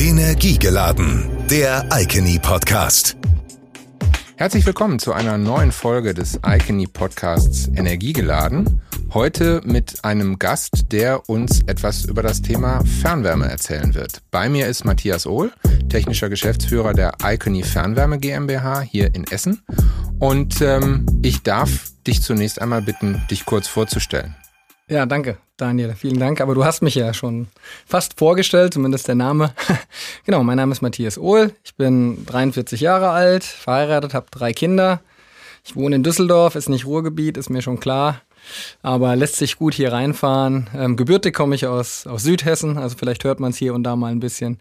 Energiegeladen, der Icony Podcast. Herzlich willkommen zu einer neuen Folge des Icony Podcasts Energiegeladen. Heute mit einem Gast, der uns etwas über das Thema Fernwärme erzählen wird. Bei mir ist Matthias Ohl, technischer Geschäftsführer der Icony Fernwärme GmbH hier in Essen. Und ähm, ich darf dich zunächst einmal bitten, dich kurz vorzustellen. Ja, danke, Daniel. Vielen Dank. Aber du hast mich ja schon fast vorgestellt, zumindest der Name. genau, mein Name ist Matthias Ohl. Ich bin 43 Jahre alt, verheiratet, habe drei Kinder. Ich wohne in Düsseldorf, ist nicht Ruhrgebiet, ist mir schon klar. Aber lässt sich gut hier reinfahren. Ähm, gebürtig komme ich aus, aus Südhessen, also vielleicht hört man es hier und da mal ein bisschen.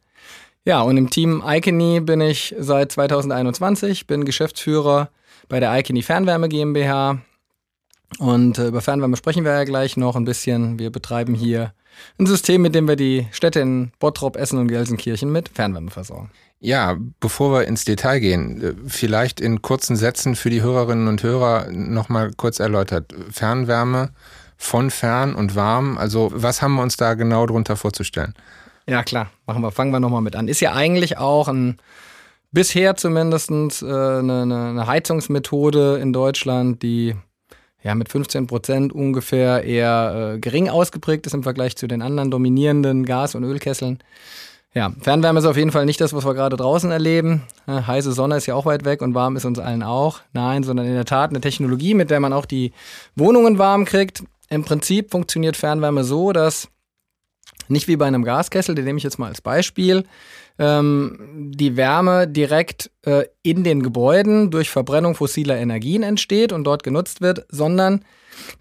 Ja, und im Team Icony bin ich seit 2021, bin Geschäftsführer bei der Icony Fernwärme GmbH und äh, über Fernwärme sprechen wir ja gleich noch ein bisschen. Wir betreiben hier ein System, mit dem wir die Städte in Bottrop, Essen und Gelsenkirchen mit Fernwärme versorgen. Ja, bevor wir ins Detail gehen, äh, vielleicht in kurzen Sätzen für die Hörerinnen und Hörer nochmal kurz erläutert. Fernwärme von fern und warm, also was haben wir uns da genau drunter vorzustellen? Ja, klar, machen wir, fangen wir nochmal mit an. Ist ja eigentlich auch ein, bisher zumindest äh, eine, eine Heizungsmethode in Deutschland, die ja, mit 15 Prozent ungefähr eher äh, gering ausgeprägt ist im Vergleich zu den anderen dominierenden Gas- und Ölkesseln. Ja, Fernwärme ist auf jeden Fall nicht das, was wir gerade draußen erleben. Heiße Sonne ist ja auch weit weg und warm ist uns allen auch. Nein, sondern in der Tat eine Technologie, mit der man auch die Wohnungen warm kriegt. Im Prinzip funktioniert Fernwärme so, dass nicht wie bei einem Gaskessel, den nehme ich jetzt mal als Beispiel, ähm, die Wärme direkt äh, in den Gebäuden durch Verbrennung fossiler Energien entsteht und dort genutzt wird, sondern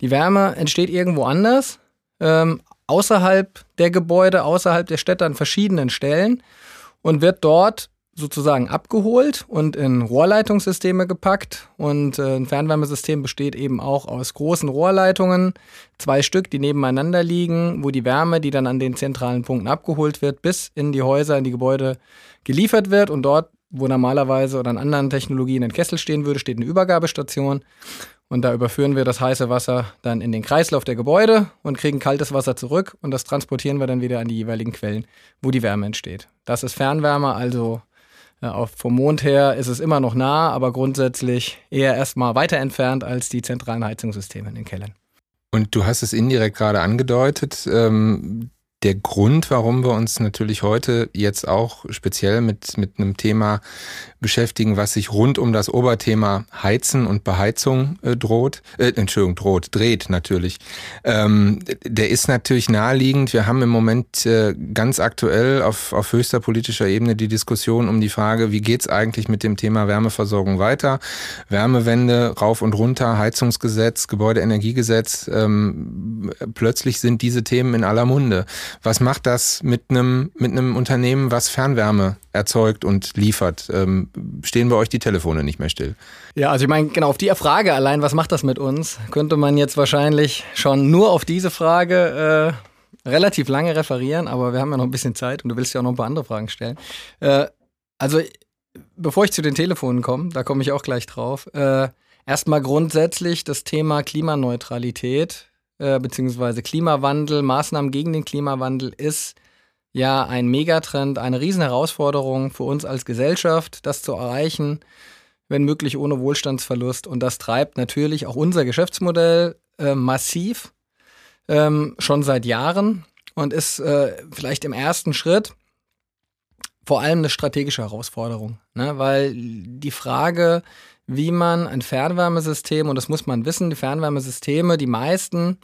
die Wärme entsteht irgendwo anders, ähm, außerhalb der Gebäude, außerhalb der Städte an verschiedenen Stellen und wird dort sozusagen abgeholt und in Rohrleitungssysteme gepackt. Und äh, ein Fernwärmesystem besteht eben auch aus großen Rohrleitungen, zwei Stück, die nebeneinander liegen, wo die Wärme, die dann an den zentralen Punkten abgeholt wird, bis in die Häuser, in die Gebäude geliefert wird. Und dort, wo normalerweise oder an anderen Technologien ein Kessel stehen würde, steht eine Übergabestation. Und da überführen wir das heiße Wasser dann in den Kreislauf der Gebäude und kriegen kaltes Wasser zurück und das transportieren wir dann wieder an die jeweiligen Quellen, wo die Wärme entsteht. Das ist Fernwärme, also auf, vom Mond her ist es immer noch nah, aber grundsätzlich eher erstmal weiter entfernt als die zentralen Heizungssysteme in den Kellern. Und du hast es indirekt gerade angedeutet. Ähm, der Grund, warum wir uns natürlich heute jetzt auch speziell mit, mit einem Thema beschäftigen, was sich rund um das Oberthema Heizen und Beheizung äh, droht, äh, Entschuldigung, droht, dreht natürlich. Ähm, der ist natürlich naheliegend. Wir haben im Moment äh, ganz aktuell auf, auf höchster politischer Ebene die Diskussion um die Frage, wie geht's eigentlich mit dem Thema Wärmeversorgung weiter? Wärmewende rauf und runter, Heizungsgesetz, Gebäudeenergiegesetz. Ähm, plötzlich sind diese Themen in aller Munde. Was macht das mit einem mit einem Unternehmen, was Fernwärme erzeugt und liefert? Ähm, stehen bei euch die Telefone nicht mehr still? Ja, also ich meine, genau auf die Frage allein, was macht das mit uns, könnte man jetzt wahrscheinlich schon nur auf diese Frage äh, relativ lange referieren, aber wir haben ja noch ein bisschen Zeit und du willst ja auch noch ein paar andere Fragen stellen. Äh, also, bevor ich zu den Telefonen komme, da komme ich auch gleich drauf. Äh, erstmal grundsätzlich das Thema Klimaneutralität äh, beziehungsweise Klimawandel, Maßnahmen gegen den Klimawandel ist ja ein Megatrend, eine Riesenherausforderung für uns als Gesellschaft, das zu erreichen, wenn möglich ohne Wohlstandsverlust. Und das treibt natürlich auch unser Geschäftsmodell äh, massiv, ähm, schon seit Jahren und ist äh, vielleicht im ersten Schritt vor allem eine strategische Herausforderung, ne? weil die Frage, wie man ein Fernwärmesystem, und das muss man wissen, die Fernwärmesysteme, die meisten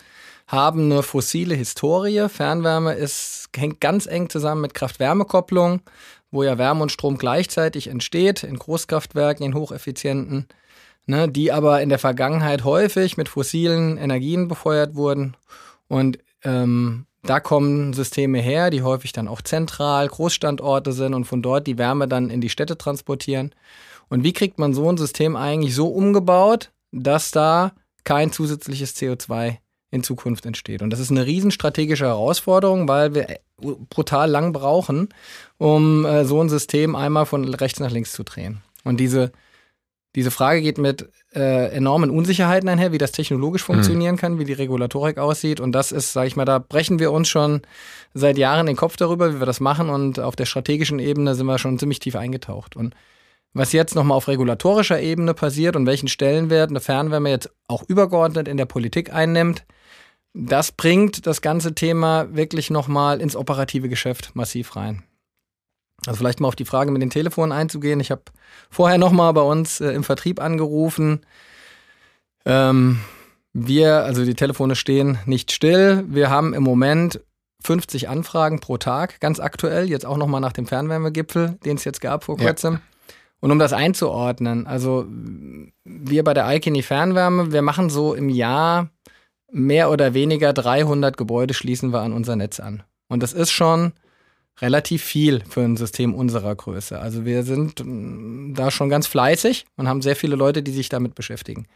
haben eine fossile Historie. Fernwärme ist, hängt ganz eng zusammen mit Kraft-Wärme-Kopplung, wo ja Wärme und Strom gleichzeitig entsteht, in Großkraftwerken, in hocheffizienten, ne, die aber in der Vergangenheit häufig mit fossilen Energien befeuert wurden. Und ähm, da kommen Systeme her, die häufig dann auch zentral, Großstandorte sind und von dort die Wärme dann in die Städte transportieren. Und wie kriegt man so ein System eigentlich so umgebaut, dass da kein zusätzliches CO2 in Zukunft entsteht? Und das ist eine riesenstrategische Herausforderung, weil wir brutal lang brauchen, um äh, so ein System einmal von rechts nach links zu drehen. Und diese Diese Frage geht mit äh, enormen Unsicherheiten einher, wie das technologisch mhm. funktionieren mhm. kann, wie die Regulatorik aussieht. Und das ist, sage ich mal, da brechen wir uns schon seit Jahren den Kopf darüber, wie wir das machen. Und auf der strategischen Ebene sind wir schon ziemlich tief eingetaucht. Und was jetzt nochmal auf regulatorischer Ebene passiert und welchen Stellenwert eine Fernwärme jetzt auch übergeordnet in der Politik einnimmt, das bringt das ganze Thema wirklich nochmal ins operative Geschäft massiv rein. Also vielleicht mal auf die Frage mit den Telefonen einzugehen. Ich habe vorher nochmal bei uns äh, im Vertrieb angerufen. Ähm, wir, also die Telefone stehen nicht still. Wir haben im Moment 50 Anfragen pro Tag, ganz aktuell, jetzt auch nochmal nach dem Fernwärmegipfel, den es jetzt gab vor kurzem. Ja. Und um das einzuordnen, also wir bei der Alkini Fernwärme, wir machen so im Jahr mehr oder weniger 300 Gebäude schließen wir an unser Netz an. Und das ist schon relativ viel für ein System unserer Größe. Also wir sind mm, da schon ganz fleißig und haben sehr viele Leute, die sich damit beschäftigen.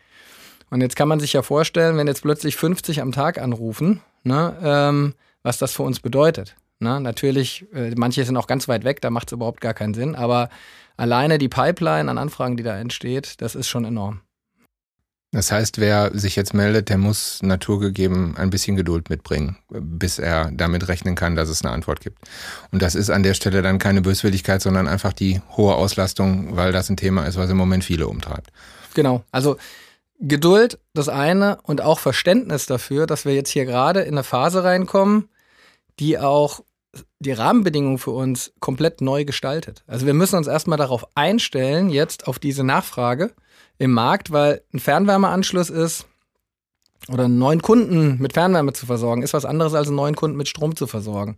Und jetzt kann man sich ja vorstellen, wenn jetzt plötzlich 50 am Tag anrufen, ne, ähm, was das für uns bedeutet. Ne? Natürlich, äh, manche sind auch ganz weit weg, da macht es überhaupt gar keinen Sinn, aber alleine die Pipeline an Anfragen, die da entsteht, das ist schon enorm. Das heißt, wer sich jetzt meldet, der muss naturgegeben ein bisschen Geduld mitbringen, bis er damit rechnen kann, dass es eine Antwort gibt. Und das ist an der Stelle dann keine Böswilligkeit, sondern einfach die hohe Auslastung, weil das ein Thema ist, was im Moment viele umtreibt. Genau. Also Geduld, das eine, und auch Verständnis dafür, dass wir jetzt hier gerade in eine Phase reinkommen, die auch die Rahmenbedingungen für uns komplett neu gestaltet. Also wir müssen uns erstmal darauf einstellen, jetzt auf diese Nachfrage im Markt, weil ein Fernwärmeanschluss ist oder einen neuen Kunden mit Fernwärme zu versorgen, ist was anderes als einen neuen Kunden mit Strom zu versorgen.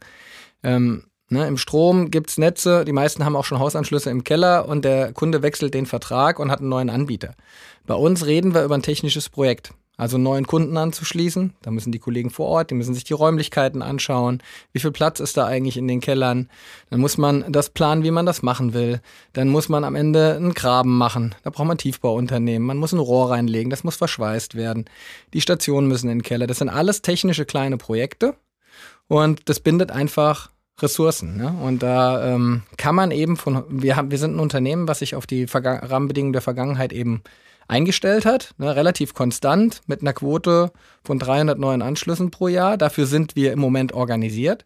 Ähm, ne, Im Strom gibt's Netze, die meisten haben auch schon Hausanschlüsse im Keller und der Kunde wechselt den Vertrag und hat einen neuen Anbieter. Bei uns reden wir über ein technisches Projekt also neuen Kunden anzuschließen. Da müssen die Kollegen vor Ort, die müssen sich die Räumlichkeiten anschauen. Wie viel Platz ist da eigentlich in den Kellern? Dann muss man das planen, wie man das machen will. Dann muss man am Ende einen Graben machen. Da braucht man Tiefbauunternehmen. Man muss ein Rohr reinlegen. Das muss verschweißt werden. Die Stationen müssen in den Keller. Das sind alles technische kleine Projekte. Und das bindet einfach Ressourcen. Ne? Und da ähm, kann man eben von, wir haben, wir sind ein Unternehmen, was sich auf die Verga Rahmenbedingungen der Vergangenheit eben eingestellt hat, ne, relativ konstant mit einer Quote von 300 neuen Anschlüssen pro Jahr. Dafür sind wir im Moment organisiert.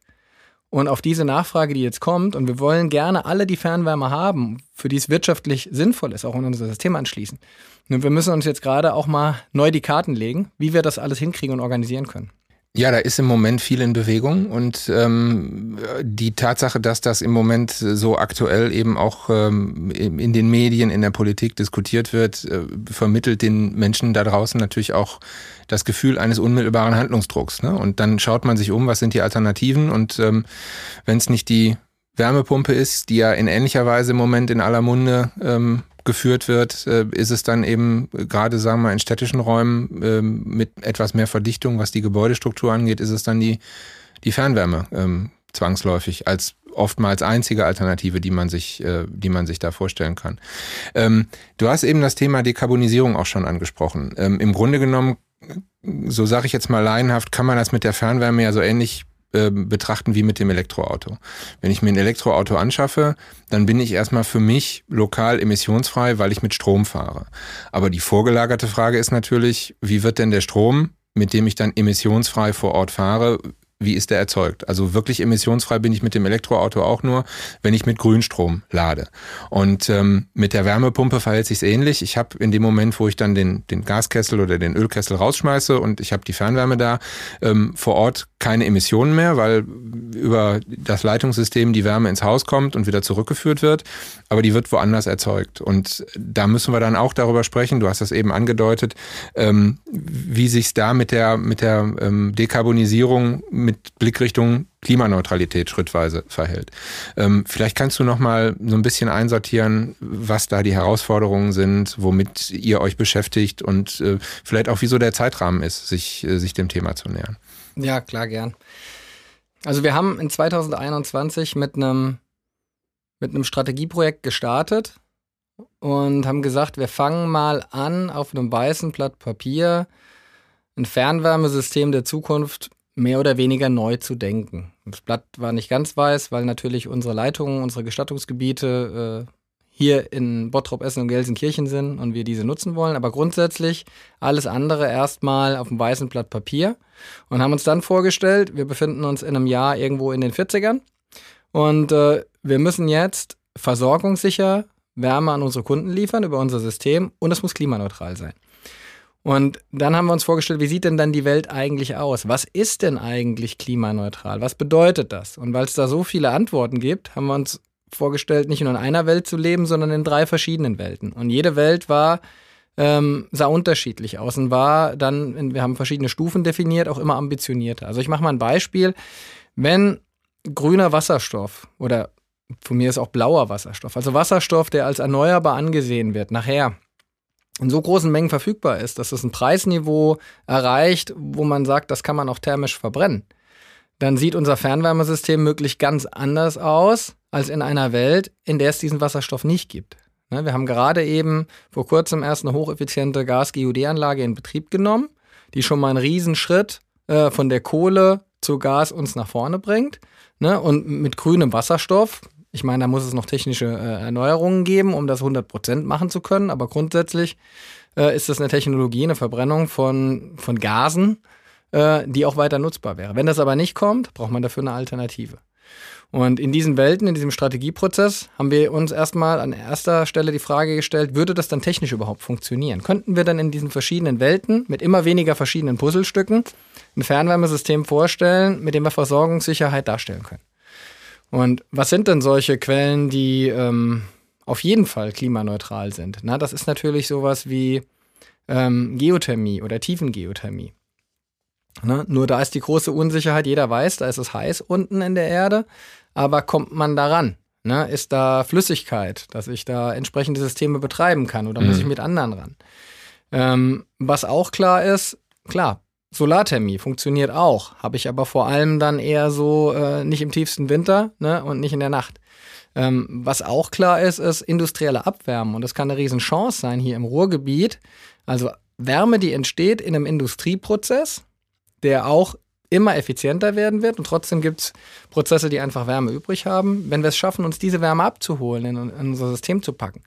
Und auf diese Nachfrage, die jetzt kommt, und wir wollen gerne alle die Fernwärme haben, für die es wirtschaftlich sinnvoll ist, auch in unser System anschließen. Und wir müssen uns jetzt gerade auch mal neu die Karten legen, wie wir das alles hinkriegen und organisieren können. Ja, da ist im Moment viel in Bewegung und ähm, die Tatsache, dass das im Moment so aktuell eben auch ähm, in den Medien, in der Politik diskutiert wird, äh, vermittelt den Menschen da draußen natürlich auch das Gefühl eines unmittelbaren Handlungsdrucks. Ne? Und dann schaut man sich um, was sind die Alternativen und ähm, wenn es nicht die Wärmepumpe ist, die ja in ähnlicher Weise im Moment in aller Munde ähm, geführt wird, äh, ist es dann eben gerade, sagen wir in städtischen Räumen äh, mit etwas mehr Verdichtung, was die Gebäudestruktur angeht, ist es dann die, die Fernwärme ähm, zwangsläufig als oftmals einzige Alternative, die man sich, äh, die man sich da vorstellen kann. Ähm, du hast eben das Thema Dekarbonisierung auch schon angesprochen. Ähm, Im Grunde genommen, so sage ich jetzt mal laienhaft, kann man das mit der Fernwärme ja so ähnlich ähm, betrachten wie mit dem Elektroauto. Wenn ich mir ein Elektroauto anschaffe, dann bin ich erstmal für mich lokal emissionsfrei, weil ich mit Strom fahre. Aber die vorgelagerte Frage ist natürlich, wie wird denn der Strom, mit dem ich dann emissionsfrei vor Ort fahre, wie ist der erzeugt. Also wirklich emissionsfrei bin ich mit dem Elektroauto auch nur, wenn ich mit Grünstrom lade. Und ähm, mit der Wärmepumpe verhält sich ähnlich. Ich habe in dem Moment, wo ich dann den, den Gaskessel oder den Ölkessel rausschmeiße und ich habe die Fernwärme da, ähm, vor Ort keine Emissionen mehr, weil über das Leitungssystem die Wärme ins Haus kommt und wieder zurückgeführt wird, aber die wird woanders erzeugt. Und da müssen wir dann auch darüber sprechen, du hast das eben angedeutet, ähm, wie sich da mit der, mit der ähm, Dekarbonisierung mit Blickrichtung Klimaneutralität schrittweise verhält. Ähm, vielleicht kannst du noch mal so ein bisschen einsortieren, was da die Herausforderungen sind, womit ihr euch beschäftigt und äh, vielleicht auch, wieso der Zeitrahmen ist, sich, äh, sich dem Thema zu nähern. Ja, klar, gern. Also wir haben in 2021 mit einem mit einem Strategieprojekt gestartet und haben gesagt, wir fangen mal an, auf einem weißen Blatt Papier ein Fernwärmesystem der Zukunft mehr oder weniger neu zu denken. Das Blatt war nicht ganz weiß, weil natürlich unsere Leitungen, unsere Gestattungsgebiete äh, hier in Bottrop, Essen und Gelsenkirchen sind und wir diese nutzen wollen. Aber grundsätzlich alles andere erstmal auf dem weißen Blatt Papier und haben uns dann vorgestellt, wir befinden uns in einem Jahr irgendwo in den 40ern und äh, wir müssen jetzt versorgungssicher Wärme an unsere Kunden liefern über unser System und es muss klimaneutral sein. Und dann haben wir uns vorgestellt, wie sieht denn dann die Welt eigentlich aus? Was ist denn eigentlich klimaneutral? Was bedeutet das? Und weil es da so viele Antworten gibt, haben wir uns vorgestellt, nicht nur in einer Welt zu leben, sondern in drei verschiedenen Welten. Und jede Welt war ähm, sah unterschiedlich aus und war dann, wir haben verschiedene Stufen definiert, auch immer ambitionierter. Also ich mache mal ein Beispiel. Wenn grüner Wasserstoff oder von mir ist auch blauer Wasserstoff, also Wasserstoff, der als erneuerbar angesehen wird, nachher in so großen Mengen verfügbar ist, dass es ein Preisniveau erreicht, wo man sagt, das kann man auch thermisch verbrennen, dann sieht unser Fernwärmesystem möglich ganz anders aus als in einer Welt, in der es diesen Wasserstoff nicht gibt. Ne, wir haben gerade eben vor kurzem erst eine hocheffiziente Gas-GUD-Anlage in Betrieb genommen, die schon mal einen Riesenschritt äh, von der Kohle zu Gas uns nach vorne bringt. Ne? Und mit grünem Wasserstoff, ich meine, da muss es noch technische äh, Erneuerungen geben, um das 100% machen zu können, aber grundsätzlich äh, ist das eine Technologie, eine Verbrennung von, von Gasen, äh, die auch weiter nutzbar wäre. Wenn das aber nicht kommt, braucht man dafür eine Alternative. Und in diesen Welten, in diesem Strategieprozess, haben wir uns erstmal an erster Stelle die Frage gestellt, würde das dann technisch überhaupt funktionieren? Könnten wir dann in diesen verschiedenen Welten mit immer weniger verschiedenen Puzzlestücken ein Fernwärmesystem vorstellen, mit dem wir Versorgungssicherheit darstellen können? Und was sind denn solche Quellen, die ähm, auf jeden Fall klimaneutral sind? Na, das ist natürlich sowas wie ähm, Geothermie oder Tiefengeothermie. Ne? Nur da ist die große Unsicherheit, jeder weiß, da ist es heiß unten in der Erde, aber kommt man daran? Ne? Ist da Flüssigkeit, dass ich da entsprechende Systeme betreiben kann oder mhm. muss ich mit anderen ran? Ähm, was auch klar ist, klar, Solarthermie funktioniert auch, habe ich aber vor allem dann eher so äh, nicht im tiefsten Winter ne, und nicht in der Nacht. Ähm, was auch klar ist, ist industrielle Abwärme und das kann eine Riesenchance sein hier im Ruhrgebiet. Also Wärme, die entsteht in einem Industrieprozess, der auch immer effizienter werden wird und trotzdem gibt es Prozesse, die einfach Wärme übrig haben. Wenn wir es schaffen, uns diese Wärme abzuholen, in, in unser System zu packen,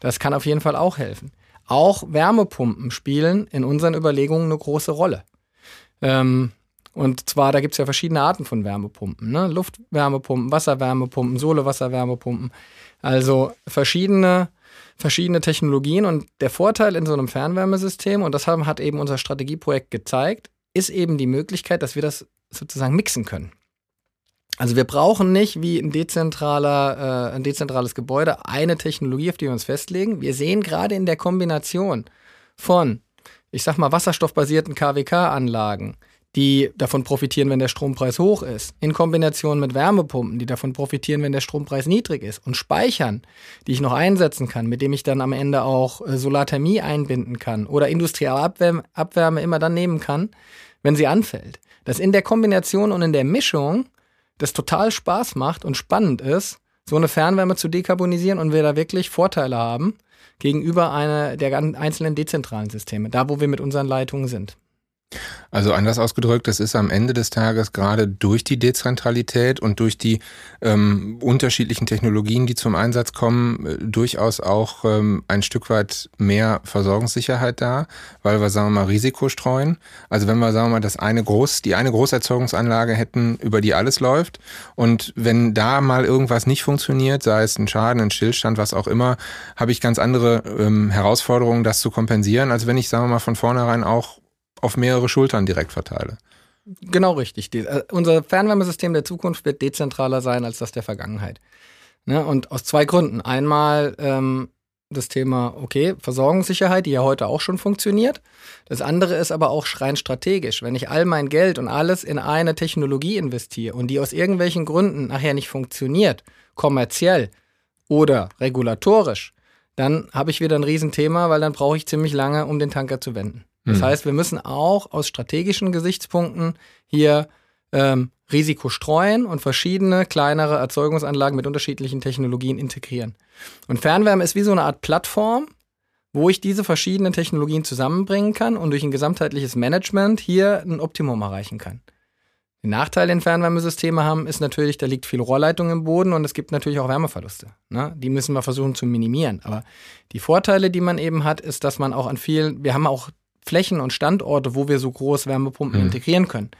das kann auf jeden Fall auch helfen. Auch Wärmepumpen spielen in unseren Überlegungen eine große Rolle. Ähm, und zwar, da gibt es ja verschiedene Arten von Wärmepumpen. Ne? Luftwärmepumpen, Wasserwärmepumpen, Sohlewasserwärmepumpen. Also verschiedene, verschiedene Technologien. Und der Vorteil in so einem Fernwärmesystem, und das haben, hat eben unser Strategieprojekt gezeigt, ist eben die Möglichkeit, dass wir das sozusagen mixen können. Also wir brauchen nicht wie ein dezentraler, äh, ein dezentrales Gebäude eine Technologie, auf die wir uns festlegen. Wir sehen gerade in der Kombination von, ich sag mal, wasserstoffbasierten KWK-Anlagen, die davon profitieren, wenn der Strompreis hoch ist, in Kombination mit Wärmepumpen, die davon profitieren, wenn der Strompreis niedrig ist, und Speichern, die ich noch einsetzen kann, mit dem ich dann am Ende auch äh, Solarthermie einbinden kann oder industrielle Abwärme, Abwärme immer dann nehmen kann, wenn sie anfällt. Dass in der Kombination und in der Mischung das total Spaß macht und spannend ist, so eine Fernwärme zu dekarbonisieren und wir da wirklich Vorteile haben gegenüber einer der einzelnen dezentralen Systeme, da wo wir mit unseren Leitungen sind. Also anders ausgedrückt, das ist am Ende des Tages gerade durch die Dezentralität und durch die ähm, unterschiedlichen Technologien, die zum Einsatz kommen, äh, durchaus auch ähm, ein Stück weit mehr Versorgungssicherheit da, weil wir, sagen wir mal, Risiko streuen. Also wenn wir, sagen wir mal, das eine Groß, die eine Großerzeugungsanlage hätten, über die alles läuft und wenn da mal irgendwas nicht funktioniert, sei es ein Schaden, ein Stillstand, was auch immer, habe ich ganz andere ähm, Herausforderungen, das zu kompensieren, als wenn ich, sagen wir mal, von vornherein auch auf mehrere Schultern direkt verteile. Genau richtig. Die, äh, unser Fernwärmesystem der Zukunft wird dezentraler sein als das der Vergangenheit. Ne? Und aus zwei Gründen. Einmal ähm, das Thema, okay, Versorgungssicherheit, die ja heute auch schon funktioniert. Das andere ist aber auch rein strategisch. Wenn ich all mein Geld und alles in eine Technologie investiere und die aus irgendwelchen Gründen nachher nicht funktioniert, kommerziell oder regulatorisch, dann habe ich wieder ein Riesenthema, weil dann brauche ich ziemlich lange, um den Tanker zu wenden. Das mhm. heißt, wir müssen auch aus strategischen Gesichtspunkten hier ähm, Risiko streuen und verschiedene kleinere Erzeugungsanlagen mit unterschiedlichen Technologien integrieren. Und Fernwärme ist wie so eine Art Plattform, wo ich diese verschiedenen Technologien zusammenbringen kann und durch ein gesamtheitliches Management hier ein Optimum erreichen kann. Den Nachteil, den Fernwärmesysteme haben, ist natürlich, da liegt viel Rohrleitung im Boden und es gibt natürlich auch Wärmeverluste. Ne? Die müssen wir versuchen zu minimieren. Aber die Vorteile, die man eben hat, ist, dass man auch an vielen, wir haben auch Flächen und Standorte, wo wir so groß Wärmepumpen mhm. integrieren können.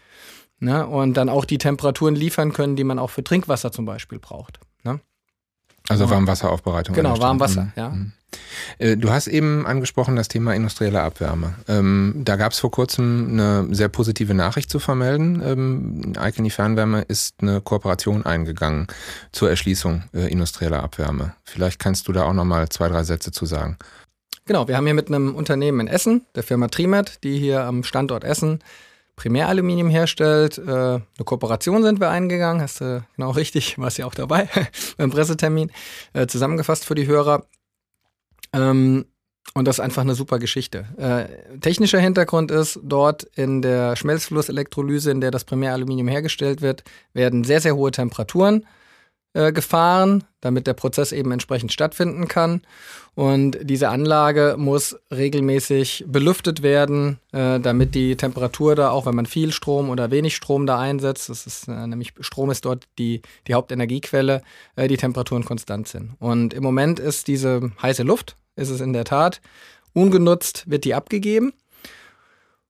Ne? Und dann auch die Temperaturen liefern können, die man auch für Trinkwasser zum Beispiel braucht. Ne? Also Warmwasseraufbereitung. Genau, Warmwasser, mhm. ja. Mhm. Äh, du hast eben angesprochen das Thema industrielle Abwärme. Ähm, da gab es vor kurzem eine sehr positive Nachricht zu vermelden. Ähm, Icony Fernwärme ist eine Kooperation eingegangen zur Erschließung äh, industrieller Abwärme. Vielleicht kannst du da auch noch mal zwei, drei Sätze zu sagen. Genau, wir haben hier mit einem Unternehmen in Essen, der Firma Trimet, die hier am Standort Essen Primäraluminium herstellt. Äh, eine Kooperation sind wir eingegangen, hast du genau richtig, warst ja auch dabei beim Pressetermin, äh, zusammengefasst für die Hörer. Ähm, und das ist einfach eine super Geschichte. Äh, technischer Hintergrund ist, dort in der Schmelzflusselektrolyse, in der das Primäraluminium hergestellt wird, werden sehr, sehr hohe Temperaturen äh, gefahren, damit der Prozess eben entsprechend stattfinden kann. Und diese Anlage muss regelmäßig belüftet werden, äh, damit die Temperatur da, auch wenn man viel Strom oder wenig Strom da einsetzt, das ist äh, nämlich Strom ist dort die, die Hauptenergiequelle, äh, die Temperaturen konstant sind. Und im Moment ist diese heiße Luft, ist es in der Tat, ungenutzt wird die abgegeben.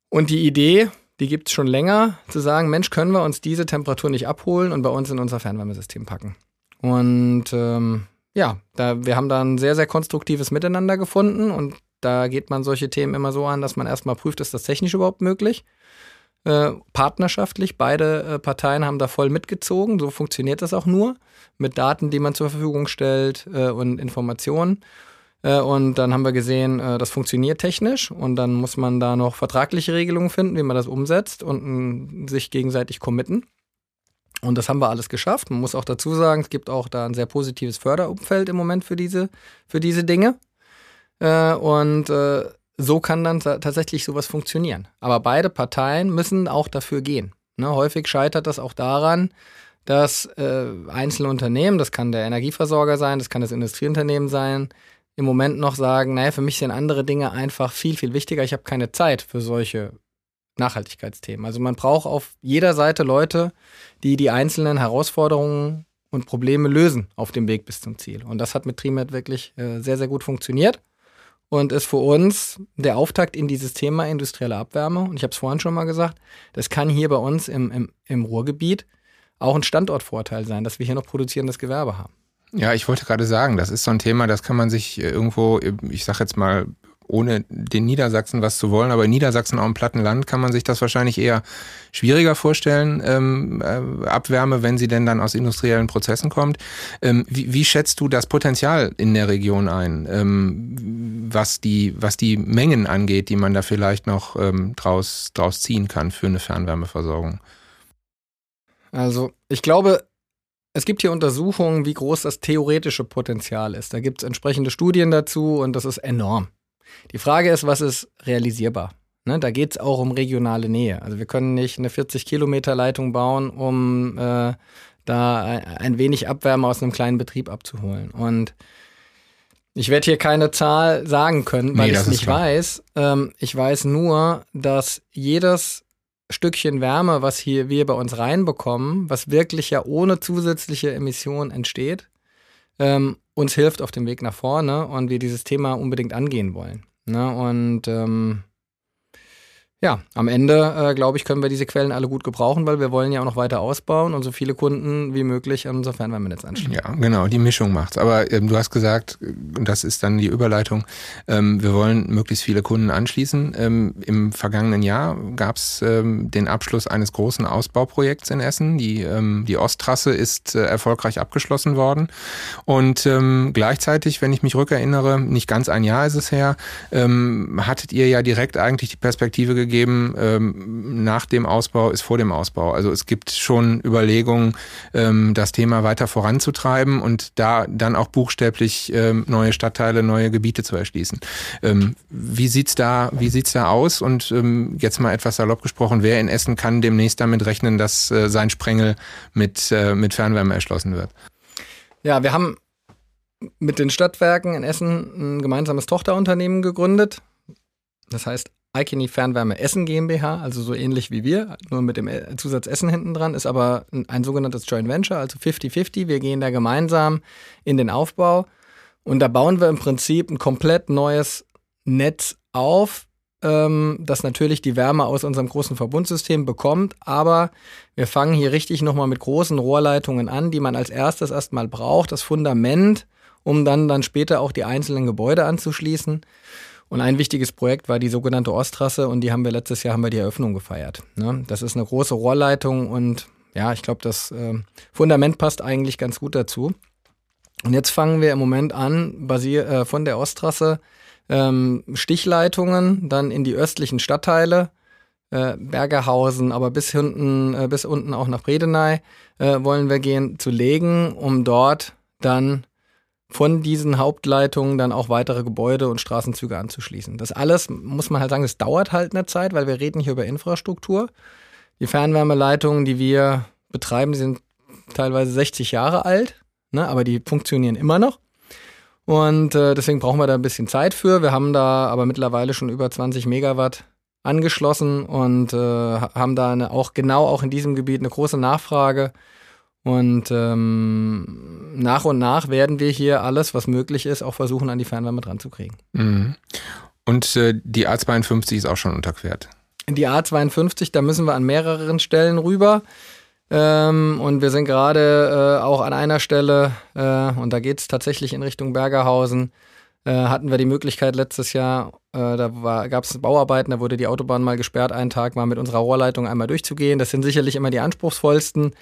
Und die Idee, die gibt es schon länger, zu sagen, Mensch, können wir uns diese Temperatur nicht abholen und bei uns in unser Fernwärmesystem packen. Und ähm, ja, da, wir haben da ein sehr, sehr konstruktives Miteinander gefunden und da geht man solche Themen immer so an, dass man erstmal prüft, ist das technisch überhaupt möglich? Äh, partnerschaftlich, beide äh, Parteien haben da voll mitgezogen, so funktioniert das auch nur, mit Daten, die man zur Verfügung stellt äh, und Informationen. Äh, und dann haben wir gesehen, äh, das funktioniert technisch und dann muss man da noch vertragliche Regelungen finden, wie man das umsetzt und sich gegenseitig committen. Und das haben wir alles geschafft. Man muss auch dazu sagen, es gibt auch da ein sehr positives Förderumfeld im Moment für diese, für diese Dinge. Äh, und äh, so kann dann tatsächlich sowas funktionieren. Aber beide Parteien müssen auch dafür gehen. Ne? Häufig scheitert das auch daran, dass äh, einzelne Unternehmen, das kann der Energieversorger sein, das kann das Industrieunternehmen sein, im Moment noch sagen, naja, für mich sind andere Dinge einfach viel, viel wichtiger. Ich habe keine Zeit für solche Nachhaltigkeitsthemen. Also man braucht auf jeder Seite Leute, die die einzelnen Herausforderungen und Probleme lösen auf dem Weg bis zum Ziel. Und das hat mit Trimet wirklich äh, sehr, sehr gut funktioniert und ist für uns der Auftakt in dieses Thema industrielle Abwärme. Und ich habe es vorhin schon mal gesagt, das kann hier bei uns im, im, im Ruhrgebiet auch ein Standortvorteil sein, dass wir hier noch produzierendes Gewerbe haben. Ja, ich wollte gerade sagen, das ist so ein Thema, das kann man sich irgendwo, ich sag jetzt mal, ohne den Niedersachsen was zu wollen, aber in Niedersachsen auch im platten Land kann man sich das wahrscheinlich eher schwieriger vorstellen, ähm, äh, Abwärme, wenn sie denn dann aus industriellen Prozessen kommt. Ähm, wie, wie, schätzt du das Potenzial in der Region ein, ähm, was, die, was die Mengen angeht, die man da vielleicht noch ähm, draus, draus ziehen kann für eine Fernwärmeversorgung? Also ich glaube, es gibt hier Untersuchungen, wie groß das theoretische Potenzial ist. Da gibt es entsprechende Studien dazu und das ist enorm. Die Frage ist, was ist realisierbar? Ne, da geht es auch um regionale Nähe. Also wir können nicht eine 40 Kilometer Leitung bauen, um äh, da ein wenig Abwärme aus einem kleinen Betrieb abzuholen. Und ich werde hier keine Zahl sagen können, weil nee, ich es nicht klar. weiß. Ähm, ich weiß nur, dass jedes Stückchen Wärme, was hier wir bei uns reinbekommen, was wirklich ja ohne zusätzliche Emissionen entsteht, ähm, uns hilft auf dem Weg nach vorne und wir dieses Thema unbedingt angehen wollen. Ne? Und ähm, ja, am Ende, äh, glaube ich, können wir diese Quellen alle gut gebrauchen, weil wir wollen ja auch noch weiter ausbauen und so viele Kunden wie möglich an unser Fernwärmenetz anschließen. Ja, genau, die Mischung macht's. Aber ähm, du hast gesagt, das ist dann die Überleitung, ähm, wir wollen möglichst viele Kunden anschließen. Ähm, Im vergangenen Jahr gab's ähm, den Abschluss eines großen Ausbauprojekts in Essen. Die, ähm, die Osttrasse ist äh, erfolgreich abgeschlossen worden. Und ähm, gleichzeitig, wenn ich mich rückerinnere, nicht ganz ein Jahr ist es her, hattet ihr ja direkt eigentlich die Perspektive gegeben, gegeben, ähm, nach dem Ausbau ist vor dem Ausbau. Also es gibt schon Überlegungen, ähm, das Thema weiter voranzutreiben und da dann auch buchstäblich ähm, neue Stadtteile, neue Gebiete zu erschließen. Ähm, wie sieht's da, wie sieht's da aus? Und ähm, jetzt mal etwas salopp gesprochen, wer in Essen kann demnächst damit rechnen, dass äh, sein Sprengel mit, äh, mit Fernwärme erschlossen wird? Ja, wir haben mit den Stadtwerken in Essen ein gemeinsames Tochterunternehmen gegründet. Das heißt Icony Fernwärme Essen GmbH, also so ähnlich wie wir, nur mit dem Zusatz Essen hinten dran, ist aber ein, ein sogenanntes Joint Venture, also 50-50. Wir gehen da gemeinsam in den Aufbau und da bauen wir im Prinzip ein komplett neues Netz auf, ähm, das natürlich die Wärme aus unserem großen Verbundsystem bekommt, aber wir fangen hier richtig nochmal mit großen Rohrleitungen an, die man als erstes erstmal braucht, das Fundament, um dann, dann später auch die einzelnen Gebäude anzuschließen. Und ein wichtiges Projekt war die sogenannte Osttrasse und die haben wir letztes Jahr haben wir die Eröffnung gefeiert. Ne? Das ist eine große Rohrleitung und ja, ich glaube, das äh, Fundament passt eigentlich ganz gut dazu. Und jetzt fangen wir im Moment an, basier äh, von der Osttrasse ähm, Stichleitungen dann in die östlichen Stadtteile, äh, Bergerhausen, aber bis hinten, äh, bis unten auch nach Bredeney äh, wollen wir gehen, zu legen, um dort dann von diesen Hauptleitungen dann auch weitere Gebäude und Straßenzüge anzuschließen. Das alles, muss man halt sagen, das dauert halt eine Zeit, weil wir reden hier über Infrastruktur. Die Fernwärmeleitungen, die wir betreiben, sind teilweise 60 Jahre alt, ne, aber die funktionieren immer noch. Und äh, deswegen brauchen wir da ein bisschen Zeit für. Wir haben da aber mittlerweile schon über 20 Megawatt angeschlossen und äh, haben da eine, auch genau auch in diesem Gebiet eine große Nachfrage und ähm, nach und nach werden wir hier alles, was möglich ist, auch versuchen, an die Fernwärme dran zu kriegen. Mhm. Und äh, die A52 ist auch schon unterquert. Die A52, da müssen wir an mehreren Stellen rüber. Ähm, und wir sind gerade äh, auch an einer Stelle, äh, und da geht es tatsächlich in Richtung Bergerhausen, äh, hatten wir die Möglichkeit letztes Jahr, äh, da gab es Bauarbeiten, da wurde die Autobahn mal gesperrt, einen Tag mal mit unserer Rohrleitung einmal durchzugehen. Das sind sicherlich immer die anspruchsvollsten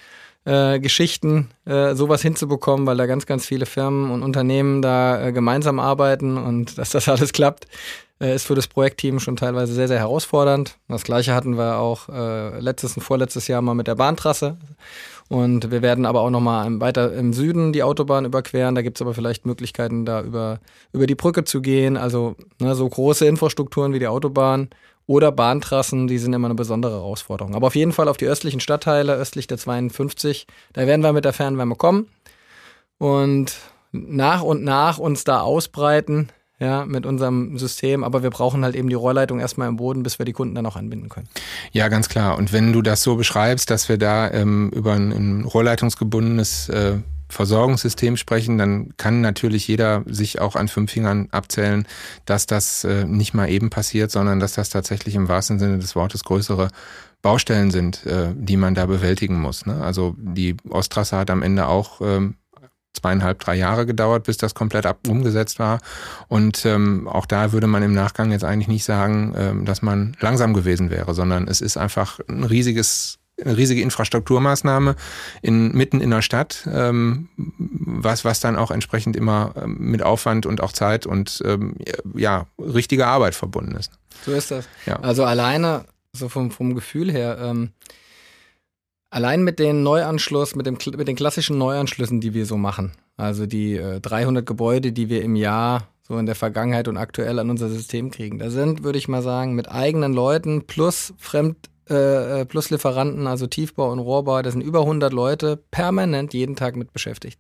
äh, Geschichten, äh, sowas hinzubekommen, weil da ganz, ganz viele Firmen und Unternehmen da äh, gemeinsam arbeiten und dass das alles klappt, äh, ist für das Projektteam schon teilweise sehr, sehr herausfordernd. Das gleiche hatten wir auch äh, letztes und vorletztes Jahr mal mit der Bahntrasse. Und wir werden aber auch nochmal weiter im Süden die Autobahn überqueren. Da gibt es aber vielleicht Möglichkeiten, da über, über die Brücke zu gehen. Also ne, so große Infrastrukturen wie die Autobahn oder Bahntrassen, die sind immer eine besondere Herausforderung. Aber auf jeden Fall auf die östlichen Stadtteile, östlich der 52, da werden wir mit der Fernwärme kommen und nach und nach uns da ausbreiten, ja, mit unserem System, aber wir brauchen halt eben die Rohrleitung erstmal im Boden, bis wir die Kunden dann auch anbinden können. Ja, ganz klar. Und wenn du das so beschreibst, dass wir da ähm, über ein, ein rohrleitungsgebundenes äh, Versorgungssystem sprechen, dann kann natürlich jeder sich auch an fünf Fingern abzählen, dass das äh, nicht mal eben passiert, sondern dass das tatsächlich im wahrsten Sinne des Wortes größere Baustellen sind, äh, die man da bewältigen muss. Ne? Also die Osttrasse hat am Ende auch ähm, zweieinhalb, drei Jahre gedauert, bis das komplett umgesetzt war. Und ähm, auch da würde man im Nachgang jetzt eigentlich nicht sagen, ähm, dass man langsam gewesen wäre, sondern es ist einfach ein riesiges eine riesige Infrastrukturmaßnahme in, mitten in der Stadt, ähm, was, was dann auch entsprechend immer ähm, mit Aufwand und auch Zeit und ähm, ja, richtige Arbeit verbunden ist. So ist das. Ja. Also alleine, so vom, vom Gefühl her, ähm, allein mit den Neuanschluss, mit, dem, mit den klassischen Neuanschlüssen, die wir so machen, also die äh, 300 Gebäude, die wir im Jahr so in der Vergangenheit und aktuell an unser System kriegen, da sind, würde ich mal sagen, mit eigenen Leuten plus fremd äh, äh, plus Lieferanten, also Tiefbau und Rohrbau, da sind über 100 Leute permanent jeden Tag mit beschäftigt,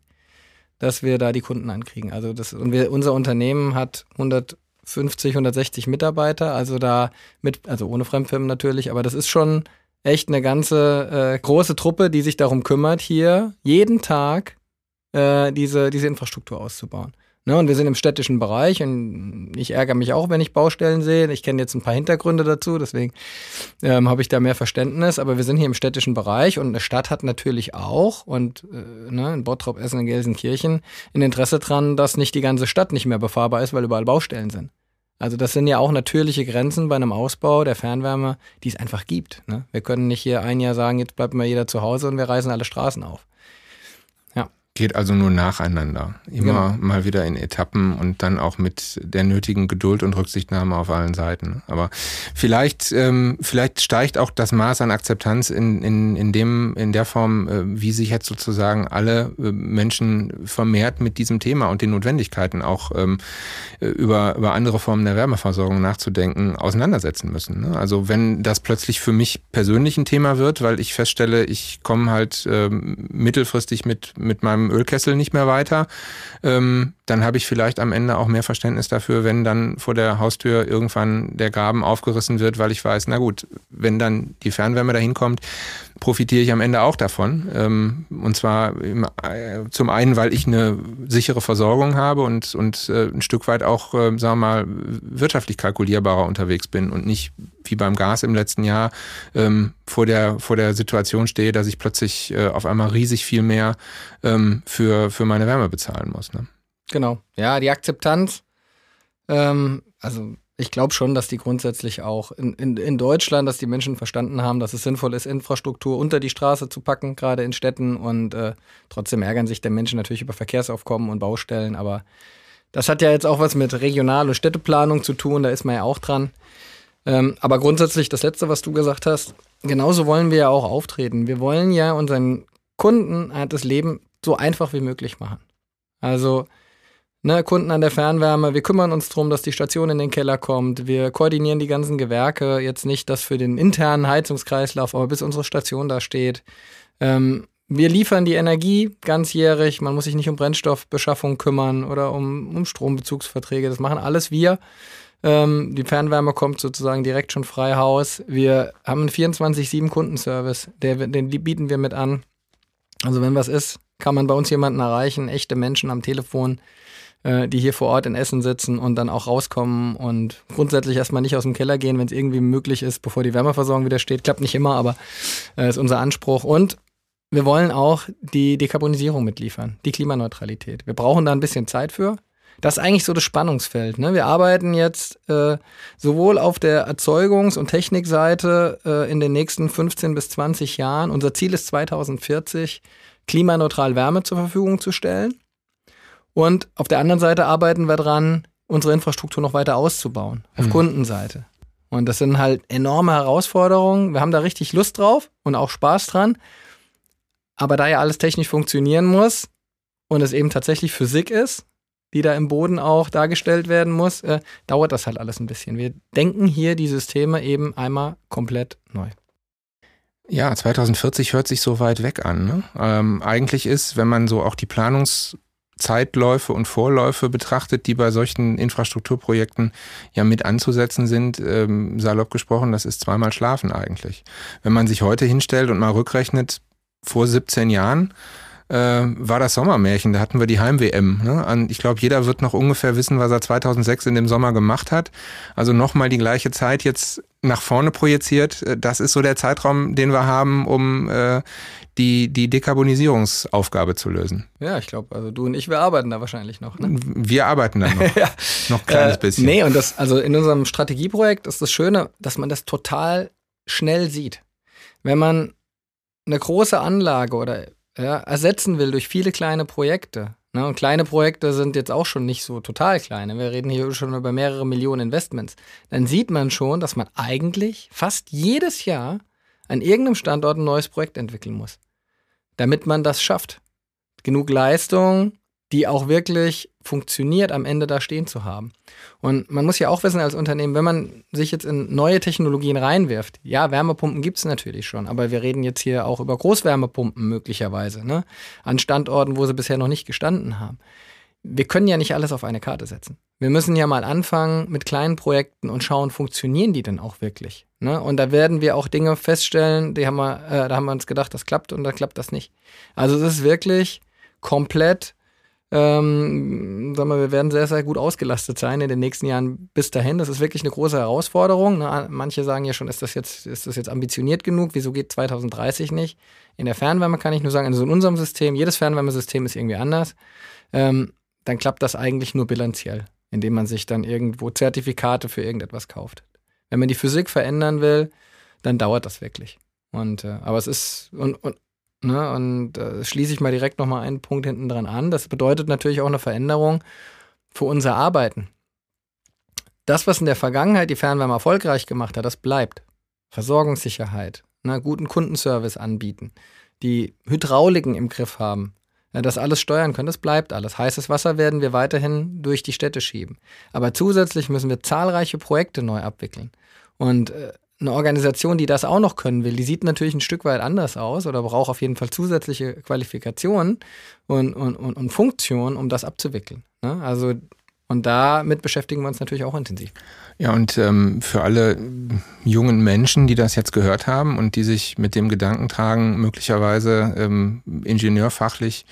dass wir da die Kunden ankriegen. Also das, und wir, unser Unternehmen hat 150, 160 Mitarbeiter, also da mit, also ohne Fremdfirmen natürlich, aber das ist schon echt eine ganze äh, große Truppe, die sich darum kümmert, hier jeden Tag äh, diese, diese Infrastruktur auszubauen. Ne, und wir sind im städtischen Bereich und ich ärgere mich auch, wenn ich Baustellen sehe. Ich kenne jetzt ein paar Hintergründe dazu, deswegen ähm, habe ich da mehr Verständnis. Aber wir sind hier im städtischen Bereich und eine Stadt hat natürlich auch und äh, ne, in Bottrop, Essen, in Gelsenkirchen ein Interesse dran, dass nicht die ganze Stadt nicht mehr befahrbar ist, weil überall Baustellen sind. Also das sind ja auch natürliche Grenzen bei einem Ausbau der Fernwärme, die es einfach gibt. Ne? Wir können nicht hier ein Jahr sagen, jetzt bleibt mal jeder zu Hause und wir reißen alle Straßen auf. Geht also nur nacheinander. Immer genau. mal wieder in Etappen und dann auch mit der nötigen Geduld und Rücksichtnahme auf allen Seiten. Aber vielleicht, ähm, vielleicht steigt auch das Maß an Akzeptanz in, in, in, dem, in der Form, äh, wie sich jetzt sozusagen alle äh, Menschen vermehrt mit diesem Thema und den Notwendigkeiten auch ähm, äh, über, über andere Formen der Wärmeversorgung nachzudenken, auseinandersetzen müssen. Ne? Also wenn das plötzlich für mich persönlich ein Thema wird, weil ich feststelle, ich komme halt ähm, mittelfristig mit, mit meinem dem Ölkessel nicht mehr weiter, ähm, dann habe ich vielleicht am Ende auch mehr Verständnis dafür, wenn dann vor der Haustür irgendwann der Graben aufgerissen wird, weil ich weiß, na gut, wenn dann die Fernwärme dahin kommt, profitiere ich am Ende auch davon. Ähm, und zwar im, äh, zum einen, weil ich eine sichere Versorgung habe und, und äh, ein Stück weit auch, äh, sagen wir mal, wirtschaftlich kalkulierbarer unterwegs bin und nicht wie beim Gas im letzten Jahr ähm, vor, der, vor der Situation stehe, dass ich plötzlich äh, auf einmal riesig viel mehr ähm, für, für meine Wärme bezahlen muss. Ne? Genau. Ja, die Akzeptanz, ähm, also ich glaube schon, dass die grundsätzlich auch in, in, in Deutschland, dass die Menschen verstanden haben, dass es sinnvoll ist, Infrastruktur unter die Straße zu packen, gerade in Städten. Und äh, trotzdem ärgern sich der Menschen natürlich über Verkehrsaufkommen und Baustellen. Aber das hat ja jetzt auch was mit Regional- und Städteplanung zu tun, da ist man ja auch dran. Ähm, aber grundsätzlich, das Letzte, was du gesagt hast, genauso wollen wir ja auch auftreten. Wir wollen ja unseren Kunden das Leben so einfach wie möglich machen. Also ne, Kunden an der Fernwärme, wir kümmern uns darum, dass die Station in den Keller kommt. Wir koordinieren die ganzen Gewerke, jetzt nicht das für den internen Heizungskreislauf, aber bis unsere Station da steht. Ähm, wir liefern die Energie ganzjährig. Man muss sich nicht um Brennstoffbeschaffung kümmern oder um, um Strombezugsverträge. Das machen alles wir. Ähm, die Fernwärme kommt sozusagen direkt schon frei Haus. Wir haben einen 24-7 Kundenservice. Der, den bieten wir mit an. Also wenn was ist, kann man bei uns jemanden erreichen. Echte Menschen am Telefon äh, die hier vor Ort in Essen sitzen und dann auch rauskommen und grundsätzlich erstmal nicht aus dem Keller gehen, wenn es irgendwie möglich ist, bevor die Wärmeversorgung wieder steht. Klappt nicht immer, aber äh, ist unser Anspruch. Und wir wollen auch die Dekarbonisierung mitliefern, die Klimaneutralität. Wir brauchen da ein bisschen Zeit für. Das ist eigentlich so das Spannungsfeld. Ne? Wir arbeiten jetzt äh, sowohl auf der Erzeugungs- und Technikseite äh, in den nächsten 15 bis 20 Jahren. Unser Ziel ist 2040, klimaneutral Wärme zur Verfügung zu stellen. Und auf der anderen Seite arbeiten wir dran, unsere Infrastruktur noch weiter auszubauen, auf mhm. Kundenseite. Und das sind halt enorme Herausforderungen. Wir haben da richtig Lust drauf und auch Spaß dran. Aber da ja alles technisch funktionieren muss und es eben tatsächlich Physik ist, die da im Boden auch dargestellt werden muss, äh, dauert das halt alles ein bisschen. Wir denken hier die Systeme eben einmal komplett neu. Ja, 2040 hört sich so weit weg an. Ne? Ähm, eigentlich ist, wenn man so auch die Planungs- Zeitläufe und Vorläufe betrachtet, die bei solchen Infrastrukturprojekten ja mit anzusetzen sind, ähm, salopp gesprochen, das ist zweimal Schlafen eigentlich. Wenn man sich heute hinstellt und mal rückrechnet, vor 17 Jahren, äh, war das Sommermärchen. Da hatten wir die Heim-WM. Ne? Ich glaube, jeder wird noch ungefähr wissen, was er 2006 in dem Sommer gemacht hat. Also nochmal die gleiche Zeit jetzt nach vorne projiziert. Äh, das ist so der Zeitraum, den wir haben, um äh, die, die Dekarbonisierungsaufgabe zu lösen. Ja, ich glaube, also du und ich, wir arbeiten da wahrscheinlich noch. Ne? Wir arbeiten da noch. ja. Noch ein kleines äh, bisschen. Nee, und das, also in unserem Strategieprojekt ist das Schöne, dass man das total schnell sieht. Wenn man eine große Anlage oder ja, ersetzen will durch viele kleine Projekte. Ne? Und kleine Projekte sind jetzt auch schon nicht so total kleine. Wir reden hier schon über mehrere Millionen Investments. Dann sieht man schon, dass man eigentlich fast jedes Jahr an irgendeinem Standort ein neues Projekt entwickeln muss damit man das schafft. Genug Leistung, die auch wirklich funktioniert, am Ende da stehen zu haben. Und man muss ja auch wissen als Unternehmen, wenn man sich jetzt in neue Technologien reinwirft, ja, Wärmepumpen gibt es natürlich schon, aber wir reden jetzt hier auch über Großwärmepumpen möglicherweise, ne? an Standorten, wo sie bisher noch nicht gestanden haben wir können ja nicht alles auf eine Karte setzen. Wir müssen ja mal anfangen mit kleinen Projekten und schauen, funktionieren die denn auch wirklich? Ne? Und da werden wir auch Dinge feststellen, die haben wir, äh, da haben wir uns gedacht, das klappt und da klappt das nicht. Also es ist wirklich komplett, ähm, sagen wir, wir werden sehr, sehr gut ausgelastet sein in den nächsten Jahren bis dahin. Das ist wirklich eine große Herausforderung. Ne? Manche sagen ja schon, ist das jetzt, ist das jetzt ambitioniert genug? Wieso geht 2030 nicht? In der Fernwärme kann ich nur sagen, also in unserem System, jedes Fernwärmesystem ist irgendwie anders. Ähm, dann klappt das eigentlich nur bilanziell, indem man sich dann irgendwo Zertifikate für irgendetwas kauft. Wenn man die Physik verändern will, dann dauert das wirklich. Und äh, aber es ist und, und ne, und äh, schließe ich mal direkt nochmal einen Punkt hinten dran an. Das bedeutet natürlich auch eine Veränderung für unser Arbeiten. Das, was in der Vergangenheit die Fernwärme erfolgreich gemacht hat, das bleibt. Versorgungssicherheit, ne, guten Kundenservice anbieten, die Hydrauliken im Griff haben, das alles steuern können. Das bleibt alles. Heißes Wasser werden wir weiterhin durch die Städte schieben. Aber zusätzlich müssen wir zahlreiche Projekte neu abwickeln. Und äh, eine Organisation, die das auch noch können will, die sieht natürlich ein Stück weit anders aus oder braucht auf jeden Fall zusätzliche Qualifikationen und, und, und, und Funktionen, um das abzuwickeln. Ne? Also und damit beschäftigen wir uns natürlich auch intensiv. Ja, und ähm, für alle jungen Menschen, die das jetzt gehört haben und die sich mit dem Gedanken tragen, möglicherweise ähm, ingenieurfachlich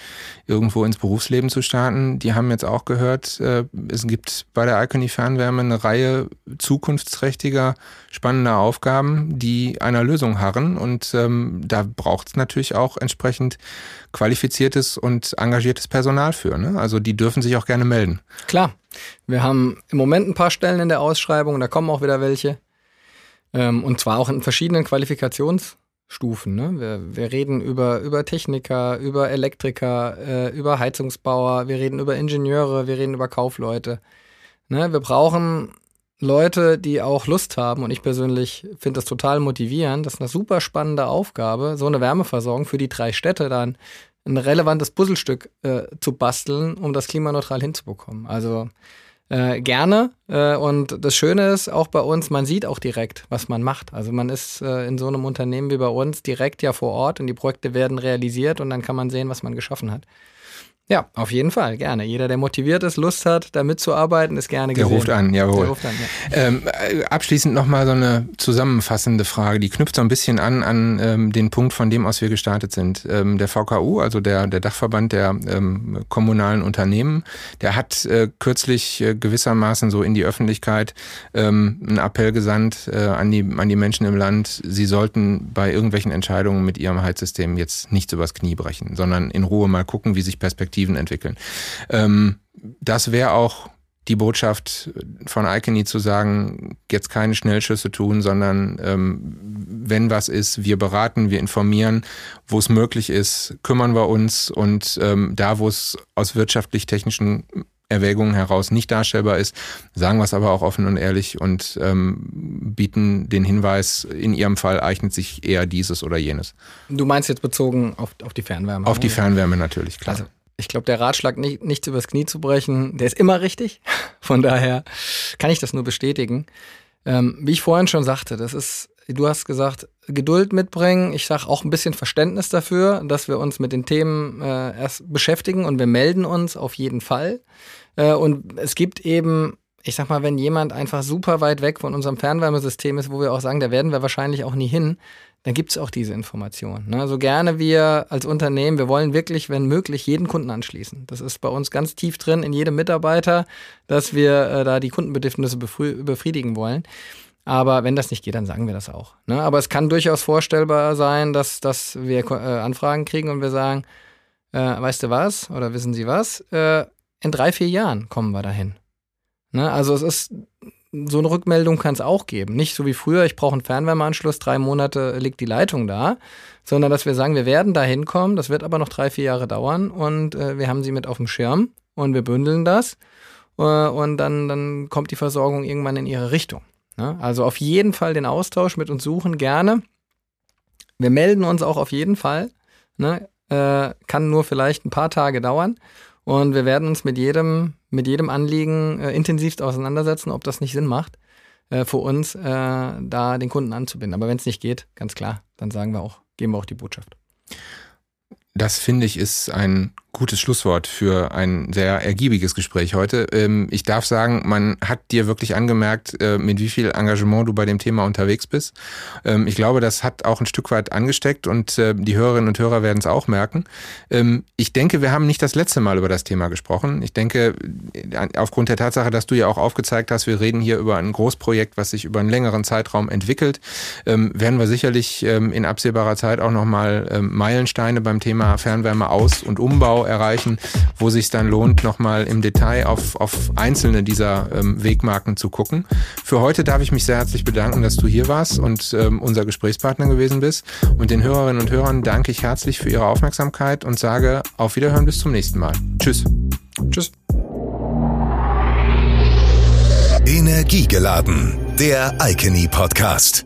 irgendwo ins Berufsleben zu starten, die haben jetzt auch gehört, äh, es gibt bei der Icony Fernwärme eine Reihe zukunftsträchtiger, spannender Aufgaben, die einer Lösung harren. Und ähm, da braucht es natürlich auch entsprechend qualifiziertes und engagiertes Personal für. Ne? Also die dürfen sich auch gerne melden. Klar. Wir haben im Moment ein paar Stellen in der Ausschreibung, da kommen auch wieder welche. Ähm, und zwar auch in verschiedenen Qualifikationsstufen. Ne? Wir, wir, reden über, über Techniker, über Elektriker, äh, über Heizungsbauer, wir reden über Ingenieure, wir reden über Kaufleute. Ne? Wir brauchen Leute, die auch Lust haben, und ich persönlich finde das total motivierend, das ist eine super spannende Aufgabe, so eine Wärmeversorgung für die drei Städte dann ein relevantes Puzzlestück äh, zu basteln, um das klimaneutral hinzubekommen. Also äh, gerne. Äh, und das Schöne ist auch bei uns, man sieht auch direkt, was man macht. Also man ist äh, in so einem Unternehmen wie bei uns direkt ja vor Ort und die Projekte werden realisiert und dann kann man sehen, was man geschaffen hat. Ja, auf jeden Fall, gerne. Jeder, der motiviert ist, Lust hat, da mitzuarbeiten, ist gerne gesehen. Der ruft an, jawohl. Der ruft an, ja. ähm, äh, abschließend nochmal so eine zusammenfassende Frage, die knüpft so ein bisschen an an ähm, den Punkt, von dem aus wir gestartet sind. Ähm, der VKU, also der, der Dachverband der ähm, kommunalen Unternehmen, der hat äh, kürzlich äh, gewissermaßen so in die Öffentlichkeit ähm, einen Appell gesandt äh, an, die, an die Menschen im Land, sie sollten bei irgendwelchen Entscheidungen mit ihrem Heizsystem jetzt nichts übers Knie brechen, sondern in Ruhe mal gucken, wie sich Perspektiven Perspektiven entwickeln. Ähm, das wäre auch die Botschaft von Icony zu sagen, jetzt keine Schnellschüsse tun, sondern ähm, wenn was ist, wir beraten, wir informieren, wo es möglich ist, kümmern wir uns und ähm, da, wo es aus wirtschaftlich-technischen Erwägungen heraus nicht darstellbar ist, sagen wir es aber auch offen und ehrlich und ähm, bieten den Hinweis, in Ihrem Fall eignet sich eher dieses oder jenes. Du meinst jetzt bezogen auf, auf die Fernwärme? Auf die Fernwärme natürlich, klar. Also ich glaube, der Ratschlag, nicht, nichts übers Knie zu brechen, der ist immer richtig. Von daher kann ich das nur bestätigen. Ähm, wie ich vorhin schon sagte, das ist, du hast gesagt, Geduld mitbringen. Ich sage auch ein bisschen Verständnis dafür, dass wir uns mit den Themen äh, erst beschäftigen und wir melden uns auf jeden Fall. Äh, und es gibt eben ich sag mal, wenn jemand einfach super weit weg von unserem Fernwärmesystem ist, wo wir auch sagen, da werden wir wahrscheinlich auch nie hin, dann gibt es auch diese Information. Ne? So gerne wir als Unternehmen, wir wollen wirklich, wenn möglich, jeden Kunden anschließen. Das ist bei uns ganz tief drin in jedem Mitarbeiter, dass wir äh, da die Kundenbedürfnisse befriedigen wollen. Aber wenn das nicht geht, dann sagen wir das auch. Ne? Aber es kann durchaus vorstellbar sein, dass, dass wir äh, Anfragen kriegen und wir sagen, äh, weißt du was oder wissen Sie was? Äh, in drei, vier Jahren kommen wir dahin. Ne? Also es ist so eine Rückmeldung kann es auch geben. Nicht so wie früher, ich brauche einen Fernwärmeanschluss, drei Monate liegt die Leitung da, sondern dass wir sagen, wir werden da hinkommen, das wird aber noch drei, vier Jahre dauern und äh, wir haben sie mit auf dem Schirm und wir bündeln das äh, und dann, dann kommt die Versorgung irgendwann in ihre Richtung. Ne? Also auf jeden Fall den Austausch mit uns suchen, gerne. Wir melden uns auch auf jeden Fall. Ne? Äh, kann nur vielleicht ein paar Tage dauern. Und wir werden uns mit jedem, mit jedem Anliegen äh, intensivst auseinandersetzen, ob das nicht Sinn macht, äh, für uns äh, da den Kunden anzubinden. Aber wenn es nicht geht, ganz klar, dann sagen wir auch, geben wir auch die Botschaft. Das finde ich ist ein gutes Schlusswort für ein sehr ergiebiges Gespräch heute. Ähm, ich darf sagen, man hat dir wirklich angemerkt, äh, mit wie viel Engagement du bei dem Thema unterwegs bist. Ähm, ich glaube, das hat auch ein Stück weit angesteckt und äh, die Hörerinnen und Hörer werden es auch merken. Ähm, ich denke, wir haben nicht das letzte Mal über das Thema gesprochen. Ich denke, äh, aufgrund der Tatsache, dass du ja auch aufgezeigt hast, wir reden hier über ein Großprojekt, was sich über einen längeren Zeitraum entwickelt, werden wir sicherlich in absehbarer Zeit auch nochmal Meilensteine beim Thema Fernwärme aus- und Umbau erreichen, wo sich dann lohnt, nochmal im Detail auf, auf einzelne dieser ähm, Wegmarken zu gucken. Für heute darf ich mich sehr herzlich bedanken, dass du hier warst und ähm, unser Gesprächspartner gewesen bist. Und den Hörerinnen und Hörern danke ich herzlich für ihre Aufmerksamkeit und sage auf Wiederhören bis zum nächsten Mal. Tschüss. Tschüss. Energiegeladen, der Icony Podcast.